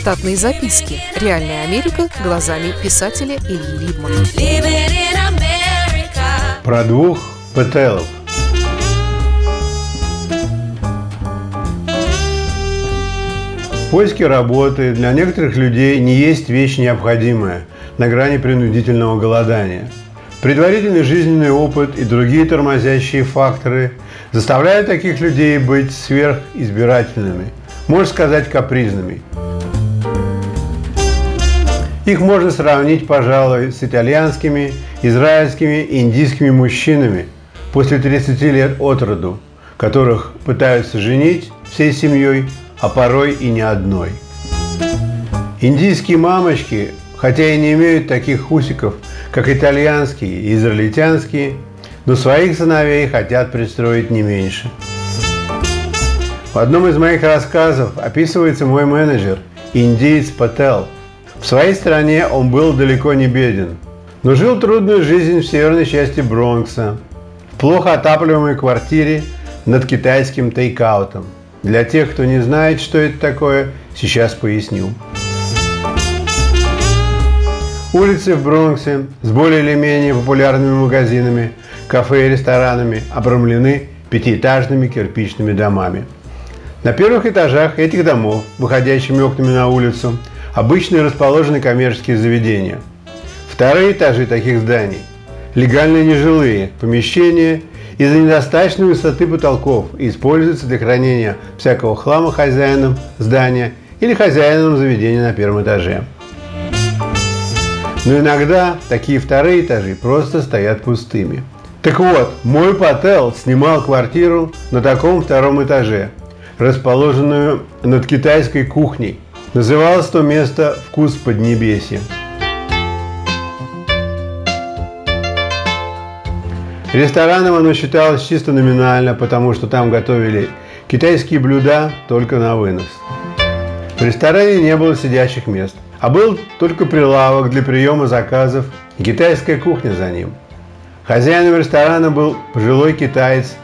Штатные записки. Реальная Америка глазами писателя Ильи Либмана. Про двух Петелов. Поиски работы для некоторых людей не есть вещь необходимая на грани принудительного голодания. Предварительный жизненный опыт и другие тормозящие факторы заставляют таких людей быть сверхизбирательными, можно сказать капризными. Их можно сравнить, пожалуй, с итальянскими, израильскими индийскими мужчинами после 30 лет от роду, которых пытаются женить всей семьей, а порой и не одной. Индийские мамочки, хотя и не имеют таких усиков, как итальянские и израильтянские, но своих сыновей хотят пристроить не меньше. В одном из моих рассказов описывается мой менеджер, индиец Пател. В своей стране он был далеко не беден, но жил трудную жизнь в северной части Бронкса, в плохо отапливаемой квартире над китайским тейкаутом – для тех, кто не знает, что это такое, сейчас поясню. Улицы в Бронксе с более или менее популярными магазинами, кафе и ресторанами обрамлены пятиэтажными кирпичными домами. На первых этажах этих домов, выходящими окнами на улицу, обычно расположены коммерческие заведения. Вторые этажи таких зданий – легальные нежилые помещения из-за недостаточной высоты потолков и используется для хранения всякого хлама хозяином здания или хозяином заведения на первом этаже. Но иногда такие вторые этажи просто стоят пустыми. Так вот, мой Пател снимал квартиру на таком втором этаже, расположенную над китайской кухней. Называлось то место «Вкус Поднебесья». Рестораном оно считалось чисто номинально, потому что там готовили китайские блюда только на вынос. В ресторане не было сидящих мест, а был только прилавок для приема заказов и китайская кухня за ним. Хозяином ресторана был пожилой китаец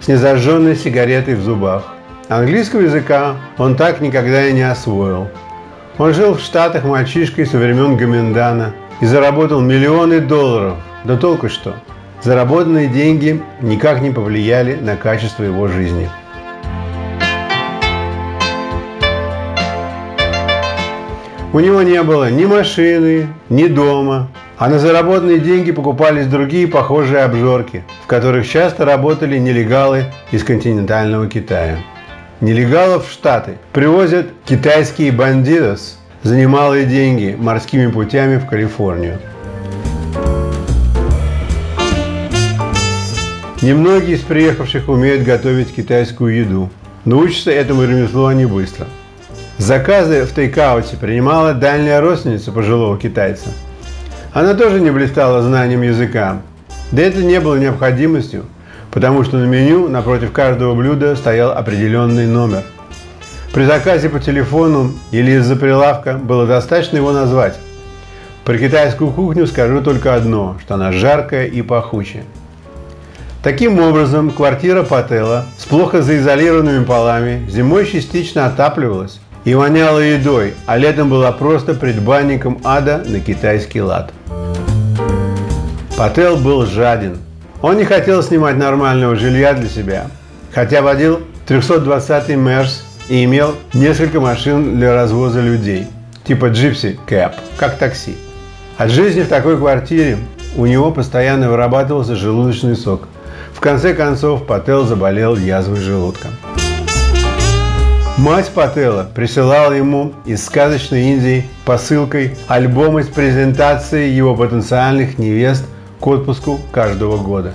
с незажженной сигаретой в зубах. Английского языка он так никогда и не освоил. Он жил в Штатах мальчишкой со времен Гоминдана и заработал миллионы долларов. Да толку что – Заработанные деньги никак не повлияли на качество его жизни. У него не было ни машины, ни дома, а на заработанные деньги покупались другие похожие обжорки, в которых часто работали нелегалы из континентального Китая. Нелегалов в Штаты привозят китайские бандитос за немалые деньги морскими путями в Калифорнию – Немногие из приехавших умеют готовить китайскую еду, но учатся этому ремеслу они быстро. Заказы в тейкауте принимала дальняя родственница пожилого китайца. Она тоже не блистала знанием языка, да это не было необходимостью, потому что на меню напротив каждого блюда стоял определенный номер. При заказе по телефону или из-за прилавка было достаточно его назвать. Про китайскую кухню скажу только одно, что она жаркая и пахучая. Таким образом, квартира Пателла с плохо заизолированными полами зимой частично отапливалась и воняла едой, а летом была просто предбанником ада на китайский лад. Пател был жаден. Он не хотел снимать нормального жилья для себя, хотя водил 320-й Мерс и имел несколько машин для развоза людей, типа Gypsy Cab, как такси. От жизни в такой квартире у него постоянно вырабатывался желудочный сок – в конце концов, Пател заболел язвой желудка. Мать Патела присылала ему из сказочной Индии посылкой альбомы с презентацией его потенциальных невест к отпуску каждого года.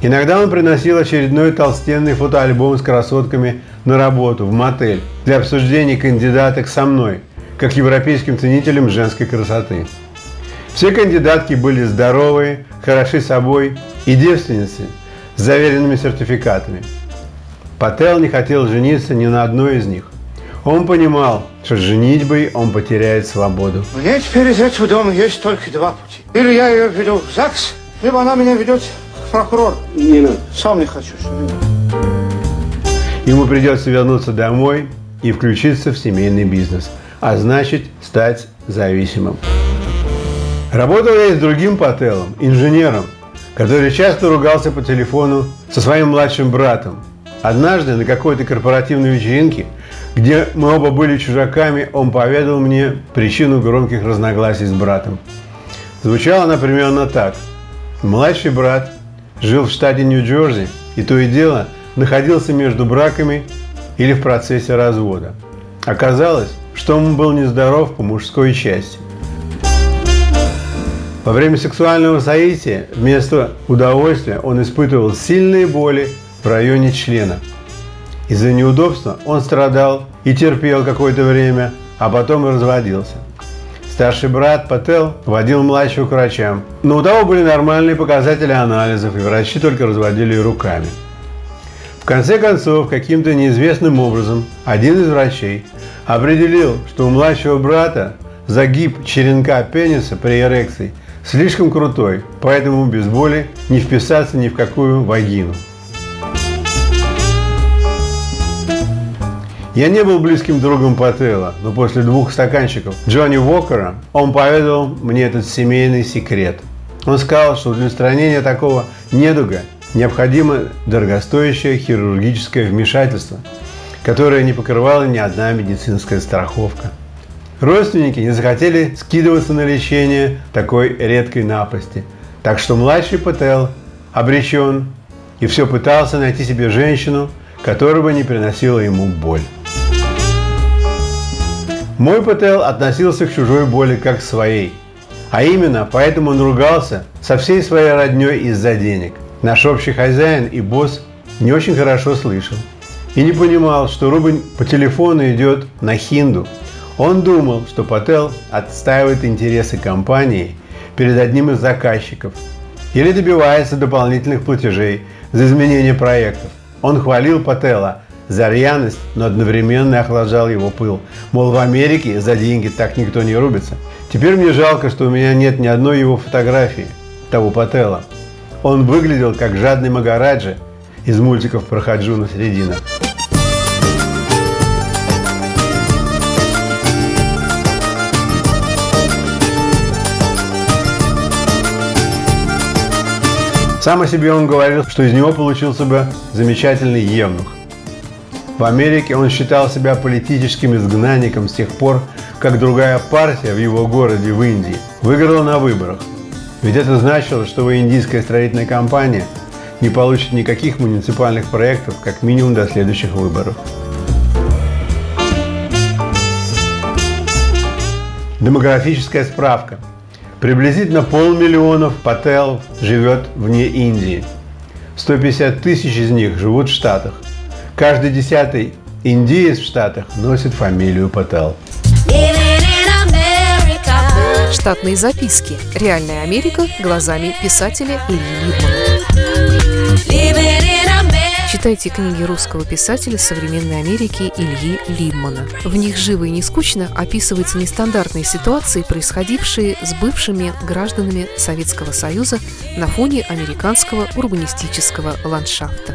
Иногда он приносил очередной толстенный фотоальбом с красотками на работу, в мотель, для обсуждения кандидаток со мной, как европейским ценителем женской красоты. Все кандидатки были здоровые, хороши собой и девственницы – с заверенными сертификатами. Пател не хотел жениться ни на одной из них. Он понимал, что с женитьбой он потеряет свободу. Мне теперь из этого дома есть только два пути. Или я ее веду в ЗАГС, либо она меня ведет к прокурору. Не надо. Сам не хочу. Ему придется вернуться домой и включиться в семейный бизнес. а значит стать зависимым. Работал я и с другим Пателом, инженером, который часто ругался по телефону со своим младшим братом. Однажды на какой-то корпоративной вечеринке, где мы оба были чужаками, он поведал мне причину громких разногласий с братом. Звучало она примерно так. Младший брат жил в штате Нью-Джерси и то и дело находился между браками или в процессе развода. Оказалось, что он был нездоров по мужской части. Во время сексуального соития вместо удовольствия он испытывал сильные боли в районе члена. Из-за неудобства он страдал и терпел какое-то время, а потом разводился. Старший брат Пател водил младшего к врачам, но у того были нормальные показатели анализов, и врачи только разводили руками. В конце концов, каким-то неизвестным образом, один из врачей определил, что у младшего брата загиб черенка пениса при эрекции – слишком крутой, поэтому без боли не вписаться ни в какую вагину. Я не был близким другом Пателла, но после двух стаканчиков Джонни Уокера он поведал мне этот семейный секрет. Он сказал, что для устранения такого недуга необходимо дорогостоящее хирургическое вмешательство, которое не покрывала ни одна медицинская страховка. Родственники не захотели скидываться на лечение такой редкой напасти. Так что младший Пател обречен и все пытался найти себе женщину, которая бы не приносила ему боль. Мой Пател относился к чужой боли как к своей. А именно, поэтому он ругался со всей своей родней из-за денег. Наш общий хозяин и босс не очень хорошо слышал. И не понимал, что рубль по телефону идет на хинду – он думал, что Пател отстаивает интересы компании перед одним из заказчиков или добивается дополнительных платежей за изменение проектов. Он хвалил Патела за рьяность, но одновременно охлаждал его пыл. Мол, в Америке за деньги так никто не рубится. Теперь мне жалко, что у меня нет ни одной его фотографии, того Патела. Он выглядел как жадный Магараджи из мультиков про Хаджуна Средина. Сам о себе он говорил, что из него получился бы замечательный евнух. В Америке он считал себя политическим изгнанником с тех пор, как другая партия в его городе в Индии выиграла на выборах. Ведь это значило, что его индийская строительная компания не получит никаких муниципальных проектов как минимум до следующих выборов. Демографическая справка – Приблизительно полмиллиона пателов живет вне Индии. 150 тысяч из них живут в Штатах. Каждый десятый индиец в Штатах носит фамилию Пател. Штатные записки. Реальная Америка глазами писателя Ильи Липмана. Читайте книги русского писателя современной Америки Ильи Либмана. В них живо и не скучно описываются нестандартные ситуации, происходившие с бывшими гражданами Советского Союза на фоне американского урбанистического ландшафта.